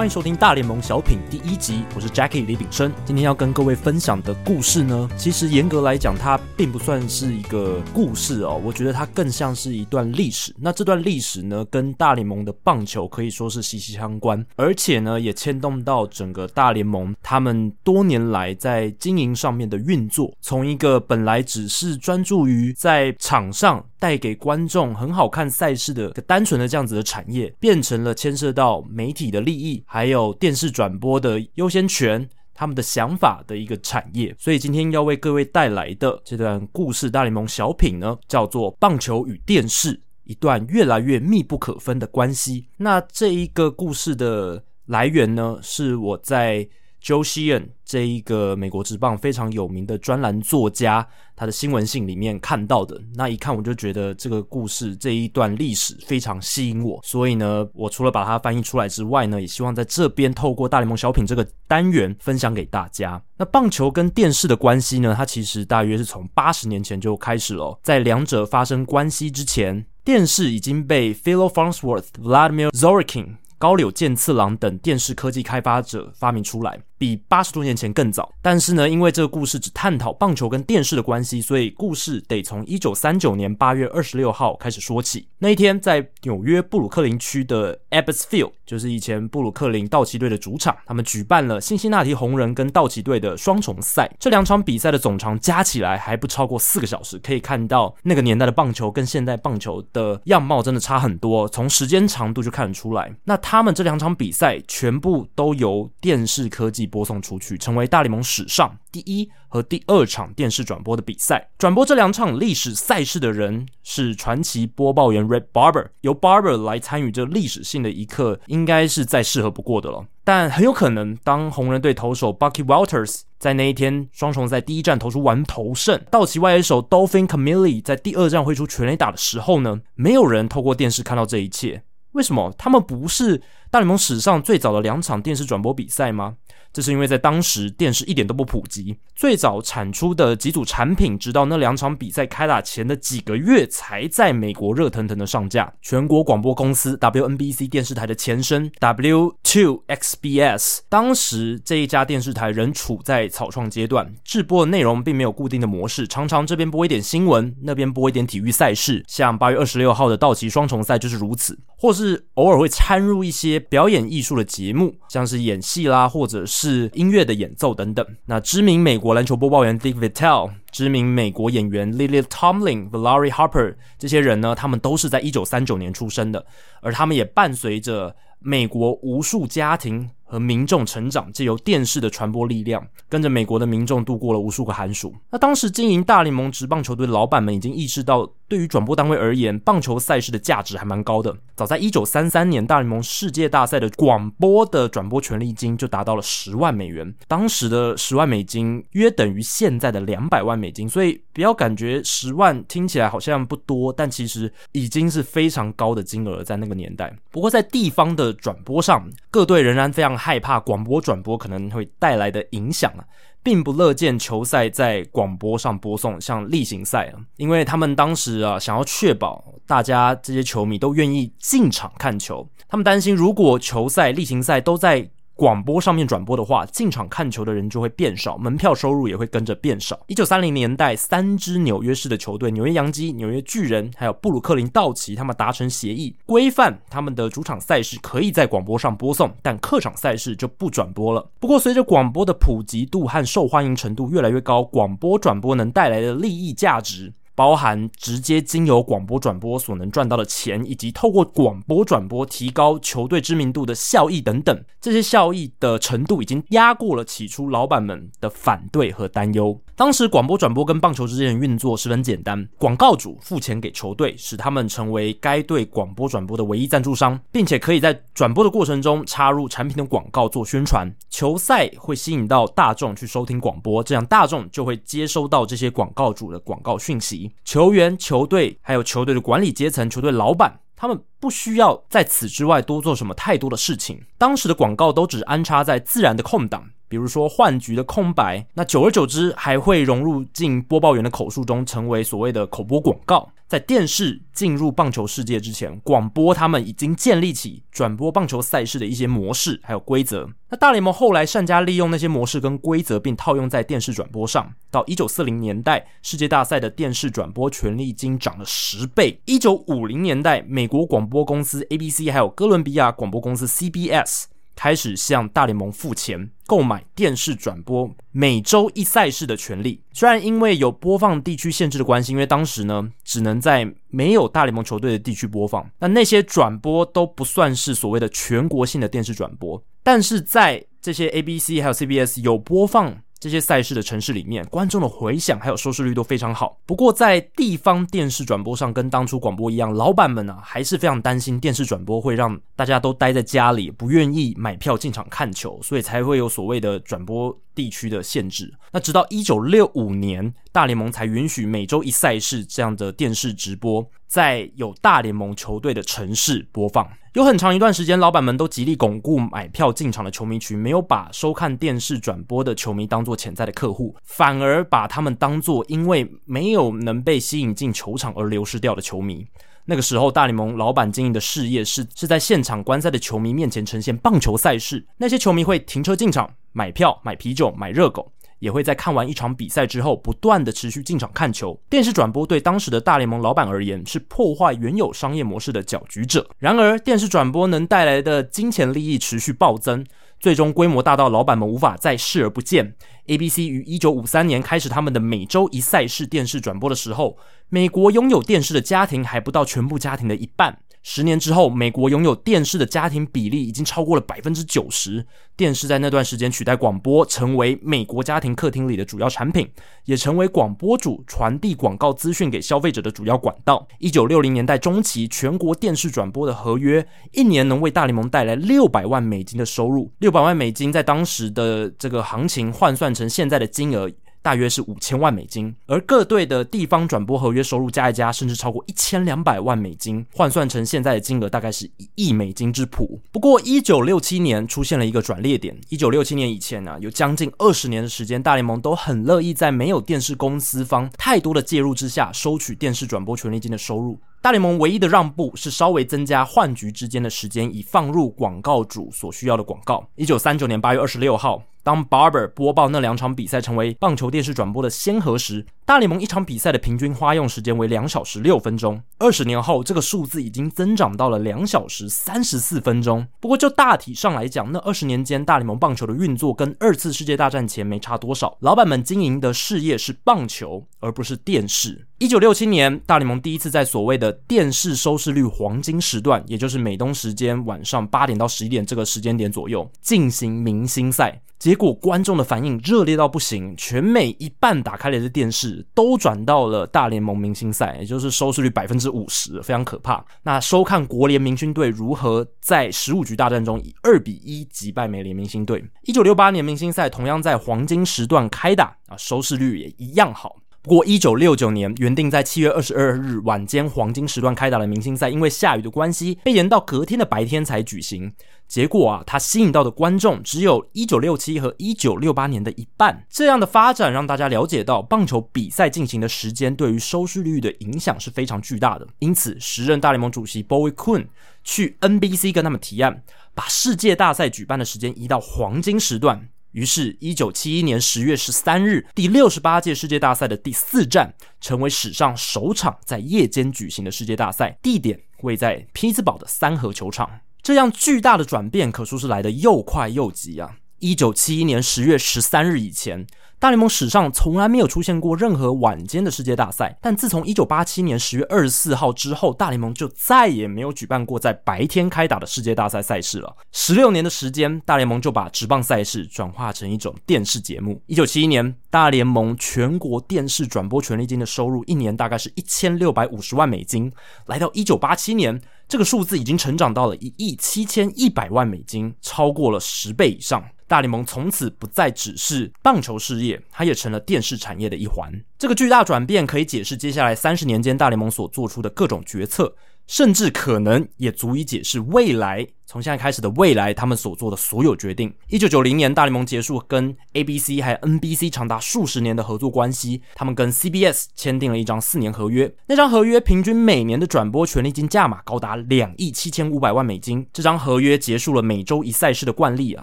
欢迎收听大联盟小品第一集，我是 Jackie 李炳生。今天要跟各位分享的故事呢，其实严格来讲，它并不算是一个故事哦，我觉得它更像是一段历史。那这段历史呢，跟大联盟的棒球可以说是息息相关，而且呢，也牵动到整个大联盟他们多年来在经营上面的运作。从一个本来只是专注于在场上带给观众很好看赛事的单纯的这样子的产业，变成了牵涉到媒体的利益。还有电视转播的优先权，他们的想法的一个产业，所以今天要为各位带来的这段故事，大联盟小品呢，叫做《棒球与电视》，一段越来越密不可分的关系。那这一个故事的来源呢，是我在 Joe Sheehan 这一个美国职棒非常有名的专栏作家，他的新闻信里面看到的。那一看我就觉得这个故事这一段历史非常吸引我，所以呢，我除了把它翻译出来之外呢，也希望在这边透过大联盟小品这个单元分享给大家。那棒球跟电视的关系呢，它其实大约是从八十年前就开始了。在两者发生关系之前，电视已经被 Philo Farnsworth、Vladimir Zorikin 高柳健次郎等电视科技开发者发明出来，比八十多年前更早。但是呢，因为这个故事只探讨棒球跟电视的关系，所以故事得从一九三九年八月二十六号开始说起。那一天，在纽约布鲁克林区的 Ebbets Field，就是以前布鲁克林道奇队的主场，他们举办了辛辛那提红人跟道奇队的双重赛。这两场比赛的总长加起来还不超过四个小时，可以看到那个年代的棒球跟现代棒球的样貌真的差很多，从时间长度就看得出来。那他们这两场比赛全部都由电视科技播送出去，成为大联盟史上第一和第二场电视转播的比赛。转播这两场历史赛事的人是传奇播报员 Red Barber，由 Barber 来参与这历史性的一刻，应该是再适合不过的了。但很有可能，当红人队投手 Bucky Walters 在那一天双重赛第一站投出完投胜，道奇外野手 Dolphin Camilli 在第二站挥出全垒打的时候呢，没有人透过电视看到这一切。为什么？他们不是大联盟史上最早的两场电视转播比赛吗？这是因为在当时电视一点都不普及，最早产出的几组产品，直到那两场比赛开打前的几个月才在美国热腾腾的上架。全国广播公司 WNBC 电视台的前身 W2XBS，当时这一家电视台仍处在草创阶段，制播的内容并没有固定的模式，常常这边播一点新闻，那边播一点体育赛事，像八月二十六号的道奇双重赛就是如此，或是偶尔会掺入一些表演艺术的节目，像是演戏啦，或者是。是音乐的演奏等等。那知名美国篮球播报员 Dick Vitale，知名美国演员 Lily Tomlin、Valerie Harper 这些人呢，他们都是在一九三九年出生的，而他们也伴随着美国无数家庭和民众成长，借由电视的传播力量，跟着美国的民众度过了无数个寒暑。那当时经营大联盟职棒球队的老板们已经意识到，对于转播单位而言，棒球赛事的价值还蛮高的。早在一九三三年，大联盟世界大赛的广播的转播权利金就达到了十万美元。当时的十万美金约等于现在的两百万美金，所以不要感觉十万听起来好像不多，但其实已经是非常高的金额在那个年代。不过在地方的转播上，各队仍然非常害怕广播转播可能会带来的影响啊，并不乐见球赛在广播上播送，像例行赛啊，因为他们当时啊想要确保大家这些球迷都愿意进场看球，他们担心如果球赛、例行赛都在。广播上面转播的话，进场看球的人就会变少，门票收入也会跟着变少。一九三零年代，三支纽约市的球队——纽约洋基、纽约巨人，还有布鲁克林道奇，他们达成协议，规范他们的主场赛事可以在广播上播送，但客场赛事就不转播了。不过，随着广播的普及度和受欢迎程度越来越高，广播转播能带来的利益价值。包含直接经由广播转播所能赚到的钱，以及透过广播转播提高球队知名度的效益等等。这些效益的程度已经压过了起初老板们的反对和担忧。当时广播转播跟棒球之间的运作十分简单，广告主付钱给球队，使他们成为该队广播转播的唯一赞助商，并且可以在转播的过程中插入产品的广告做宣传。球赛会吸引到大众去收听广播，这样大众就会接收到这些广告主的广告讯息。球员、球队还有球队的管理阶层、球队老板。他们不需要在此之外多做什么太多的事情。当时的广告都只安插在自然的空档，比如说换局的空白。那久而久之，还会融入进播报员的口述中，成为所谓的口播广告。在电视进入棒球世界之前，广播他们已经建立起转播棒球赛事的一些模式还有规则。那大联盟后来善加利用那些模式跟规则，并套用在电视转播上。到一九四零年代，世界大赛的电视转播权利金涨了十倍。一九五零年代，美国广播公司 ABC 还有哥伦比亚广播公司 CBS。开始向大联盟付钱购买电视转播每周一赛事的权利。虽然因为有播放地区限制的关系，因为当时呢只能在没有大联盟球队的地区播放，那那些转播都不算是所谓的全国性的电视转播。但是在这些 ABC 还有 CBS 有播放。这些赛事的城市里面，观众的回响还有收视率都非常好。不过，在地方电视转播上，跟当初广播一样，老板们啊还是非常担心电视转播会让大家都待在家里，不愿意买票进场看球，所以才会有所谓的转播地区的限制。那直到一九六五年，大联盟才允许每周一赛事这样的电视直播，在有大联盟球队的城市播放。有很长一段时间，老板们都极力巩固买票进场的球迷群，没有把收看电视转播的球迷当作潜在的客户，反而把他们当作因为没有能被吸引进球场而流失掉的球迷。那个时候，大联盟老板经营的事业是是在现场观赛的球迷面前呈现棒球赛事，那些球迷会停车进场买票、买啤酒、买热狗。也会在看完一场比赛之后，不断的持续进场看球。电视转播对当时的大联盟老板而言，是破坏原有商业模式的搅局者。然而，电视转播能带来的金钱利益持续暴增，最终规模大到老板们无法再视而不见。ABC 于一九五三年开始他们的每周一赛事电视转播的时候，美国拥有电视的家庭还不到全部家庭的一半。十年之后，美国拥有电视的家庭比例已经超过了百分之九十。电视在那段时间取代广播，成为美国家庭客厅里的主要产品，也成为广播主传递广告资讯给消费者的主要管道。一九六零年代中期，全国电视转播的合约一年能为大联盟带来六百万美金的收入。六百万美金在当时的这个行情换算成现在的金额。大约是五千万美金，而各队的地方转播合约收入加一加，甚至超过一千两百万美金，换算成现在的金额大概是一亿美金之谱。不过，一九六七年出现了一个转捩点。一九六七年以前呢、啊，有将近二十年的时间，大联盟都很乐意在没有电视公司方太多的介入之下，收取电视转播权利金的收入。大联盟唯一的让步是稍微增加换局之间的时间，以放入广告主所需要的广告。一九三九年八月二十六号，当 Barber 播报那两场比赛成为棒球电视转播的先河时，大联盟一场比赛的平均花用时间为两小时六分钟。二十年后，这个数字已经增长到了两小时三十四分钟。不过，就大体上来讲，那二十年间大联盟棒球的运作跟二次世界大战前没差多少。老板们经营的事业是棒球，而不是电视。一九六七年，大联盟第一次在所谓的电视收视率黄金时段，也就是美东时间晚上八点到十一点这个时间点左右进行明星赛，结果观众的反应热烈到不行，全美一半打开来的电视都转到了大联盟明星赛，也就是收视率百分之五十，非常可怕。那收看国联明星队如何在十五局大战中以二比一击败美联明星队。一九六八年明星赛同样在黄金时段开打啊，收视率也一样好。不过，一九六九年原定在七月二十二日晚间黄金时段开打的明星赛，因为下雨的关系，被延到隔天的白天才举行。结果啊，它吸引到的观众只有一九六七和一九六八年的一半。这样的发展让大家了解到，棒球比赛进行的时间对于收视率的影响是非常巨大的。因此，时任大联盟主席 Bobby Kuhn 去 NBC 跟他们提案，把世界大赛举办的时间移到黄金时段。于是，一九七一年十月十三日，第六十八届世界大赛的第四站，成为史上首场在夜间举行的世界大赛，地点位在匹兹堡的三和球场。这样巨大的转变，可说是来得又快又急啊！一九七一年十月十三日以前，大联盟史上从来没有出现过任何晚间的世界大赛，但自从一九八七年十月二十四号之后，大联盟就再也没有举办过在白天开打的世界大赛赛事了。十六年的时间，大联盟就把职棒赛事转化成一种电视节目。一九七一年，大联盟全国电视转播权利金的收入一年大概是一千六百五十万美金，来到一九八七年，这个数字已经成长到了一亿七千一百万美金，超过了十倍以上。大联盟从此不再只是棒球事业，它也成了电视产业的一环。这个巨大转变可以解释接下来三十年间大联盟所做出的各种决策，甚至可能也足以解释未来。从现在开始的未来，他们所做的所有决定。一九九零年，大联盟结束跟 ABC 还有 NBC 长达数十年的合作关系，他们跟 CBS 签订了一张四年合约。那张合约平均每年的转播权利金价码高达两亿七千五百万美金。这张合约结束了每周一赛事的惯例啊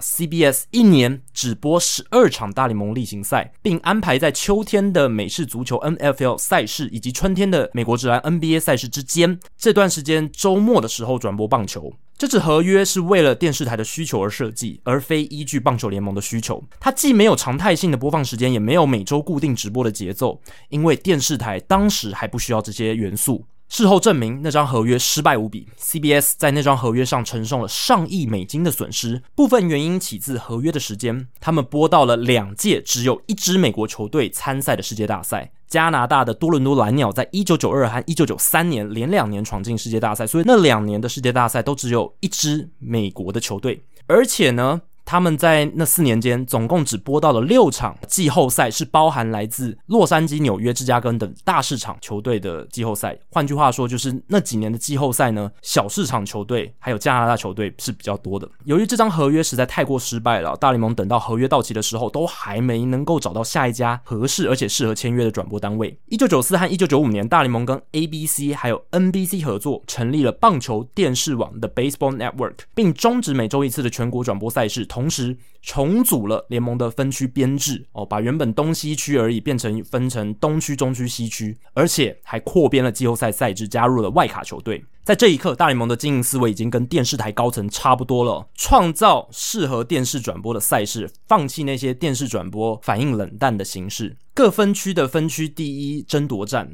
，CBS 一年只播十二场大联盟例行赛，并安排在秋天的美式足球 NFL 赛事以及春天的美国职篮 NBA 赛事之间这段时间周末的时候转播棒球。这纸合约是为了电视台的需求而设计，而非依据棒球联盟的需求。它既没有常态性的播放时间，也没有每周固定直播的节奏，因为电视台当时还不需要这些元素。事后证明，那张合约失败无比。CBS 在那张合约上承受了上亿美金的损失，部分原因起自合约的时间。他们播到了两届只有一支美国球队参赛的世界大赛。加拿大的多伦多蓝鸟在一九九二和一九九三年连两年闯进世界大赛，所以那两年的世界大赛都只有一支美国的球队，而且呢。他们在那四年间总共只播到了六场季后赛，是包含来自洛杉矶、纽约、芝加哥等大市场球队的季后赛。换句话说，就是那几年的季后赛呢，小市场球队还有加拿大球队是比较多的。由于这张合约实在太过失败了，大联盟等到合约到期的时候，都还没能够找到下一家合适而且适合签约的转播单位。一九九四和一九九五年，大联盟跟 ABC 还有 NBC 合作，成立了棒球电视网的 Baseball Network，并终止每周一次的全国转播赛事。同时重组了联盟的分区编制，哦，把原本东西区而已变成分成东区、中区、西区，而且还扩编了季后赛赛制，加入了外卡球队。在这一刻，大联盟的经营思维已经跟电视台高层差不多了，创造适合电视转播的赛事，放弃那些电视转播反应冷淡的形式。各分区的分区第一争夺战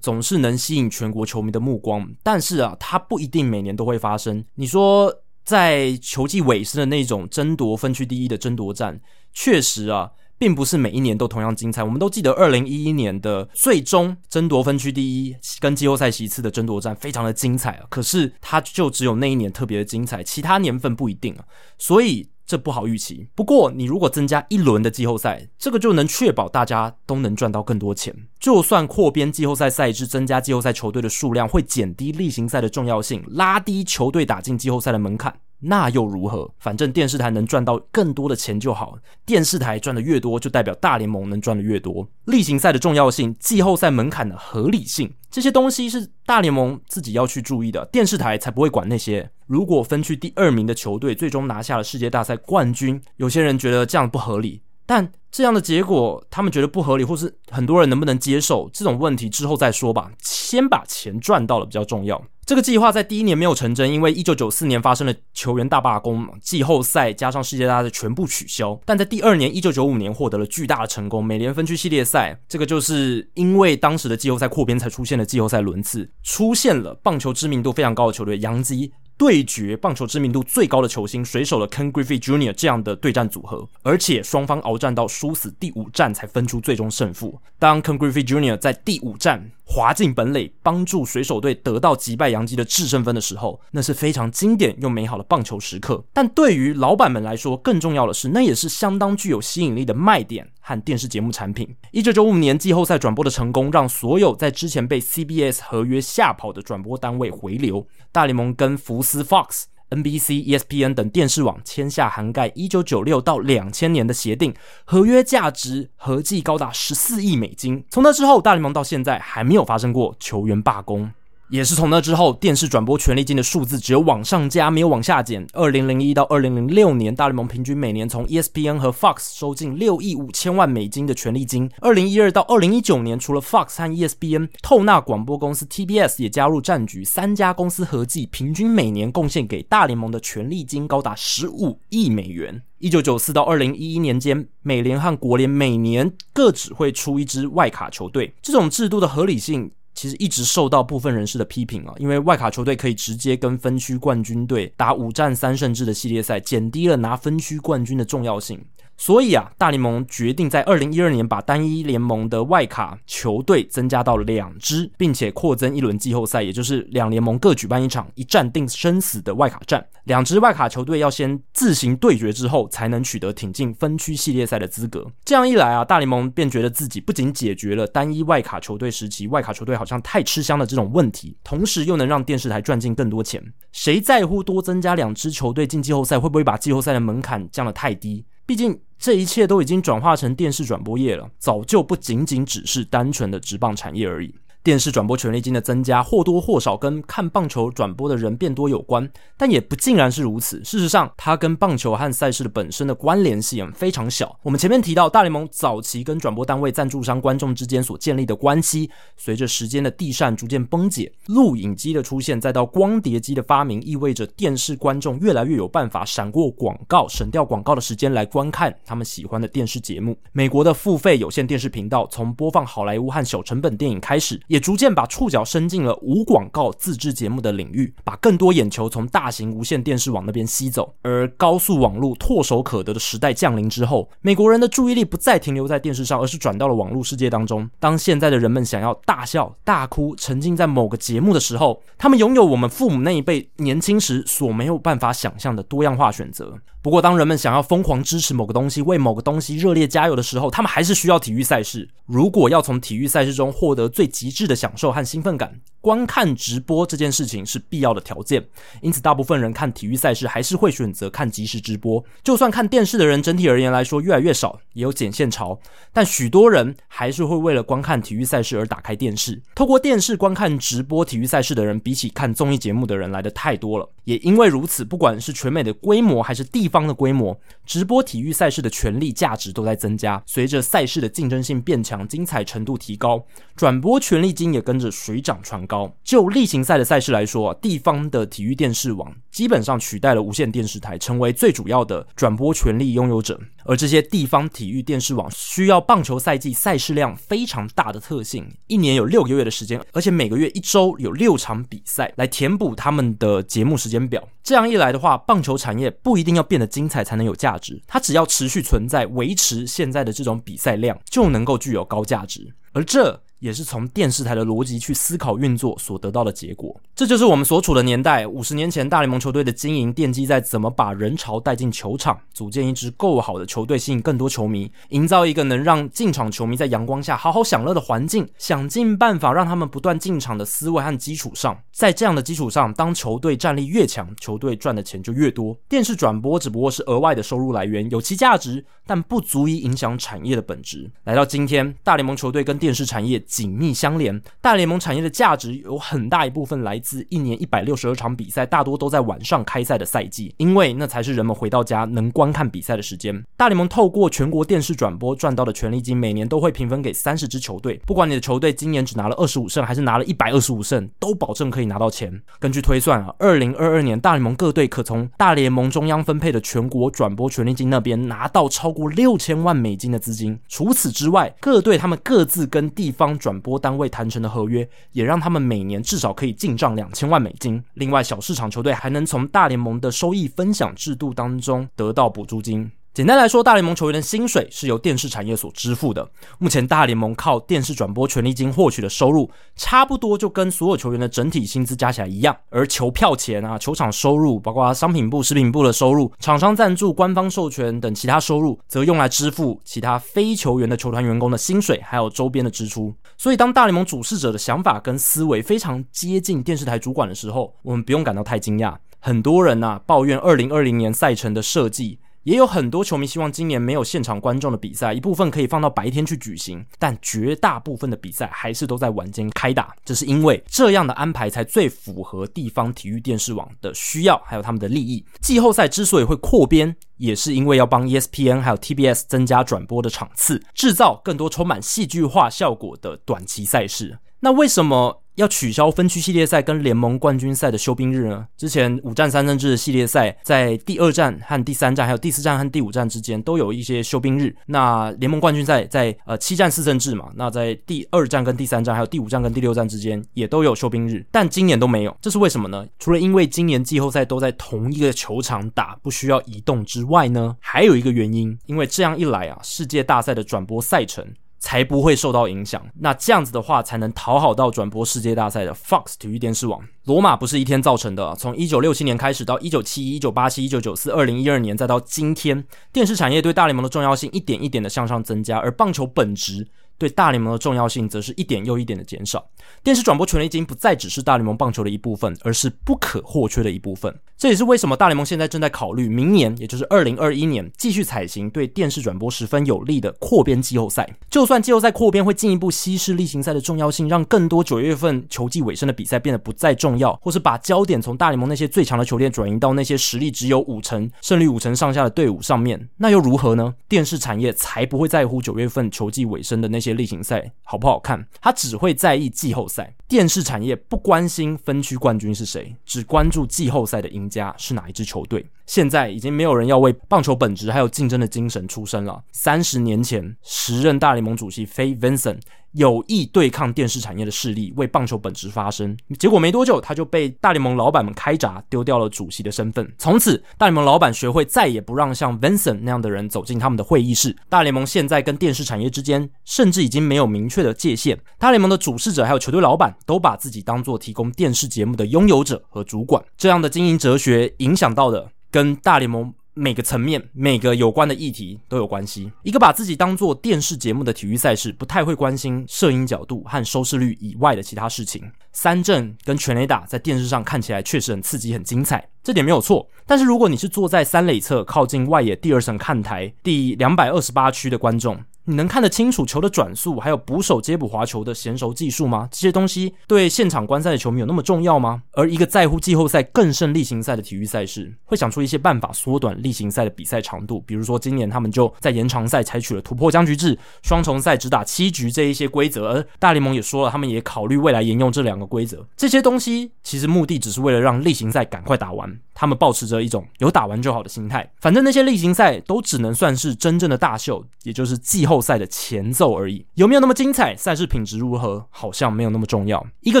总是能吸引全国球迷的目光，但是啊，它不一定每年都会发生。你说？在球季尾声的那种争夺分区第一的争夺战，确实啊，并不是每一年都同样精彩。我们都记得二零一一年的最终争夺分区第一跟季后赛席次的争夺战，非常的精彩啊。可是它就只有那一年特别的精彩，其他年份不一定啊。所以。这不好预期。不过，你如果增加一轮的季后赛，这个就能确保大家都能赚到更多钱。就算扩编季后赛赛制，增加季后赛球队的数量，会减低例行赛的重要性，拉低球队打进季后赛的门槛。那又如何？反正电视台能赚到更多的钱就好。电视台赚的越多，就代表大联盟能赚的越多。例行赛的重要性，季后赛门槛的合理性，这些东西是大联盟自己要去注意的，电视台才不会管那些。如果分区第二名的球队最终拿下了世界大赛冠军，有些人觉得这样不合理，但这样的结果他们觉得不合理，或是很多人能不能接受这种问题之后再说吧。先把钱赚到了比较重要。这个计划在第一年没有成真，因为一九九四年发生了球员大罢工，季后赛加上世界大赛全部取消。但在第二年，一九九五年获得了巨大的成功，美联分区系列赛，这个就是因为当时的季后赛扩编才出现了季后赛轮次，出现了棒球知名度非常高的球队洋基。对决棒球知名度最高的球星水手的 Ken Griffey Jr. 这样的对战组合，而且双方鏖战到殊死第五战才分出最终胜负。当 Ken Griffey Jr. 在第五战滑进本垒，帮助水手队得到击败洋基的制胜分的时候，那是非常经典又美好的棒球时刻。但对于老板们来说，更重要的是，那也是相当具有吸引力的卖点和电视节目产品。一九九五年季后赛转播的成功，让所有在之前被 CBS 合约吓跑的转播单位回流。大联盟跟福斯 Fox、NBC、ESPN 等电视网签下涵盖一九九六到两千年的协定，合约价值合计高达十四亿美金。从那之后，大联盟到现在还没有发生过球员罢工。也是从那之后，电视转播权利金的数字只有往上加，没有往下减。二零零一到二零零六年，大联盟平均每年从 ESPN 和 Fox 收进六亿五千万美金的权利金。二零一二到二零一九年，除了 Fox 和 ESPN，透纳广播公司 TBS 也加入战局，三家公司合计平均每年贡献给大联盟的权利金高达十五亿美元。一九九四到二零一一年间，美联和国联每年各只会出一支外卡球队，这种制度的合理性。其实一直受到部分人士的批评啊，因为外卡球队可以直接跟分区冠军队打五战三胜制的系列赛，减低了拿分区冠军的重要性。所以啊，大联盟决定在二零一二年把单一联盟的外卡球队增加到两支，并且扩增一轮季后赛，也就是两联盟各举办一场一战定生死的外卡战。两支外卡球队要先自行对决之后，才能取得挺进分区系列赛的资格。这样一来啊，大联盟便觉得自己不仅解决了单一外卡球队时期外卡球队好像太吃香的这种问题，同时又能让电视台赚进更多钱。谁在乎多增加两支球队进季后赛会不会把季后赛的门槛降得太低？毕竟这一切都已经转化成电视转播业了，早就不仅仅只是单纯的职棒产业而已。电视转播权利金的增加或多或少跟看棒球转播的人变多有关，但也不尽然是如此。事实上，它跟棒球和赛事的本身的关联性非常小。我们前面提到，大联盟早期跟转播单位、赞助商、观众之间所建立的关系，随着时间的递嬗逐渐崩解，录影机的出现，再到光碟机的发明，意味着电视观众越来越有办法闪过广告、省掉广告的时间来观看他们喜欢的电视节目。美国的付费有线电视频道从播放好莱坞和小成本电影开始，也逐渐把触角伸进了无广告自制节目的领域，把更多眼球从大型无线电视网那边吸走。而高速网络唾手可得的时代降临之后，美国人的注意力不再停留在电视上，而是转到了网络世界当中。当现在的人们想要大笑、大哭、沉浸在某个节目的时候，他们拥有我们父母那一辈年轻时所没有办法想象的多样化选择。不过，当人们想要疯狂支持某个东西、为某个东西热烈加油的时候，他们还是需要体育赛事。如果要从体育赛事中获得最极致的享受和兴奋感，观看直播这件事情是必要的条件。因此，大部分人看体育赛事还是会选择看即时直播。就算看电视的人整体而言来说越来越少，也有减线潮，但许多人还是会为了观看体育赛事而打开电视。透过电视观看直播体育赛事的人，比起看综艺节目的人来的太多了。也因为如此，不管是全美的规模还是地方的规模，直播体育赛事的权利价值都在增加。随着赛事的竞争性变强，精彩程度提高，转播权利金也跟着水涨船高。就例行赛的赛事来说，地方的体育电视网基本上取代了无线电视台，成为最主要的转播权利拥有者。而这些地方体育电视网需要棒球赛季赛事量非常大的特性，一年有六个月的时间，而且每个月一周有六场比赛来填补他们的节目时间表。这样一来的话，棒球产业不一定要变得精彩才能有价值，它只要持续存在，维持现在的这种比赛量，就能够具有高价值。而这也是从电视台的逻辑去思考运作所得到的结果。这就是我们所处的年代。五十年前，大联盟球队的经营奠基在怎么把人潮带进球场，组建一支够好的球队，吸引更多球迷，营造一个能让进场球迷在阳光下好好享乐的环境，想尽办法让他们不断进场的思维和基础上。在这样的基础上，当球队战力越强，球队赚的钱就越多。电视转播只不过是额外的收入来源，有其价值，但不足以影响产业的本质。来到今天，大联盟球队跟电视产业紧密相连，大联盟产业的价值有很大一部分来自一年一百六十二场比赛，大多都在晚上开赛的赛季，因为那才是人们回到家能观看比赛的时间。大联盟透过全国电视转播赚到的权利金，每年都会平分给三十支球队，不管你的球队今年只拿了二十五胜，还是拿了一百二十五胜，都保证可以拿到钱。根据推算啊，二零二二年大联盟各队可从大联盟中央分配的全国转播权利金那边拿到超过六千万美金的资金。除此之外，各队他们各自跟地方转播单位谈成的合约，也让他们每年至少可以进账两千万美金。另外，小市场球队还能从大联盟的收益分享制度当中得到补助金。简单来说，大联盟球员的薪水是由电视产业所支付的。目前，大联盟靠电视转播权利金获取的收入，差不多就跟所有球员的整体薪资加起来一样。而球票钱啊、球场收入，包括商品部、食品部的收入、厂商赞助、官方授权等其他收入，则用来支付其他非球员的球团员工的薪水，还有周边的支出。所以，当大联盟主事者的想法跟思维非常接近电视台主管的时候，我们不用感到太惊讶。很多人呐、啊、抱怨二零二零年赛程的设计。也有很多球迷希望今年没有现场观众的比赛，一部分可以放到白天去举行，但绝大部分的比赛还是都在晚间开打。这是因为这样的安排才最符合地方体育电视网的需要，还有他们的利益。季后赛之所以会扩编，也是因为要帮 ESPN 还有 TBS 增加转播的场次，制造更多充满戏剧化效果的短期赛事。那为什么要取消分区系列赛跟联盟冠军赛的休兵日呢？之前五战三胜制的系列赛，在第二战和第三战，还有第四战和第五战之间都有一些休兵日。那联盟冠军赛在呃七战四胜制嘛，那在第二战跟第三战，还有第五战跟第六战之间也都有休兵日，但今年都没有，这是为什么呢？除了因为今年季后赛都在同一个球场打，不需要移动之外呢，还有一个原因，因为这样一来啊，世界大赛的转播赛程。才不会受到影响。那这样子的话，才能讨好到转播世界大赛的 Fox 体育电视网。罗马不是一天造成的，从一九六七年开始到一九七一、一九八七、一九九四、二零一二年，再到今天，电视产业对大联盟的重要性一点一点的向上增加，而棒球本质。对大联盟的重要性，则是一点又一点的减少。电视转播权利金不再只是大联盟棒球的一部分，而是不可或缺的一部分。这也是为什么大联盟现在正在考虑明年，也就是二零二一年，继续采行对电视转播十分有利的扩编季后赛。就算季后赛扩编会进一步稀释例行赛的重要性，让更多九月份球季尾声的比赛变得不再重要，或是把焦点从大联盟那些最强的球队转移到那些实力只有五成、胜率五成上下的队伍上面，那又如何呢？电视产业才不会在乎九月份球季尾声的那些。例行赛好不好看？他只会在意季后赛。电视产业不关心分区冠军是谁，只关注季后赛的赢家是哪一支球队。现在已经没有人要为棒球本质还有竞争的精神出声了。三十年前，时任大联盟主席 Fay Vincent 有意对抗电视产业的势力，为棒球本质发声，结果没多久他就被大联盟老板们开闸，丢掉了主席的身份。从此，大联盟老板学会再也不让像 Vincent 那样的人走进他们的会议室。大联盟现在跟电视产业之间，甚至已经没有明确的界限。大联盟的主事者还有球队老板都把自己当作提供电视节目的拥有者和主管。这样的经营哲学影响到的。跟大联盟每个层面、每个有关的议题都有关系。一个把自己当做电视节目的体育赛事，不太会关心摄影角度和收视率以外的其他事情。三阵跟全垒打在电视上看起来确实很刺激、很精彩，这点没有错。但是如果你是坐在三垒侧靠近外野第二层看台第两百二十八区的观众，你能看得清楚球的转速，还有捕手接捕滑球的娴熟技术吗？这些东西对现场观赛的球迷有那么重要吗？而一个在乎季后赛更胜例行赛的体育赛事，会想出一些办法缩短例行赛的比赛长度，比如说今年他们就在延长赛采取了突破僵局制，双重赛只打七局这一些规则。而大联盟也说了，他们也考虑未来沿用这两个规则。这些东西其实目的只是为了让例行赛赶快打完。他们保持着一种有打完就好的心态，反正那些例行赛都只能算是真正的大秀，也就是季后赛的前奏而已。有没有那么精彩？赛事品质如何？好像没有那么重要。一个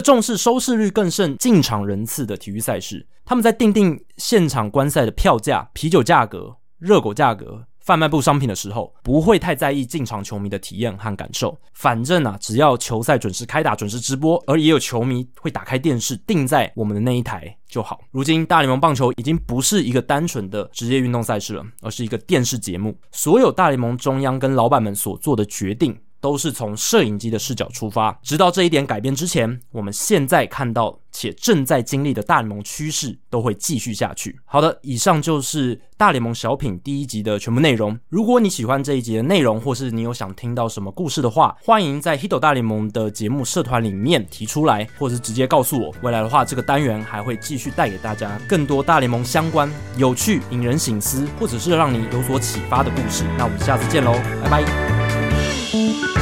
重视收视率更胜进场人次的体育赛事，他们在定定现场观赛的票价、啤酒价格、热狗价格。贩卖部商品的时候，不会太在意进场球迷的体验和感受。反正啊，只要球赛准时开打、准时直播，而也有球迷会打开电视定在我们的那一台就好。如今，大联盟棒球已经不是一个单纯的职业运动赛事了，而是一个电视节目。所有大联盟中央跟老板们所做的决定，都是从摄影机的视角出发，直到这一点改变之前，我们现在看到且正在经历的大联盟趋势都会继续下去。好的，以上就是大联盟小品第一集的全部内容。如果你喜欢这一集的内容，或是你有想听到什么故事的话，欢迎在 Hito 大联盟的节目社团里面提出来，或者是直接告诉我。未来的话，这个单元还会继续带给大家更多大联盟相关、有趣、引人醒思，或者是让你有所启发的故事。那我们下次见喽，拜拜。Thank you.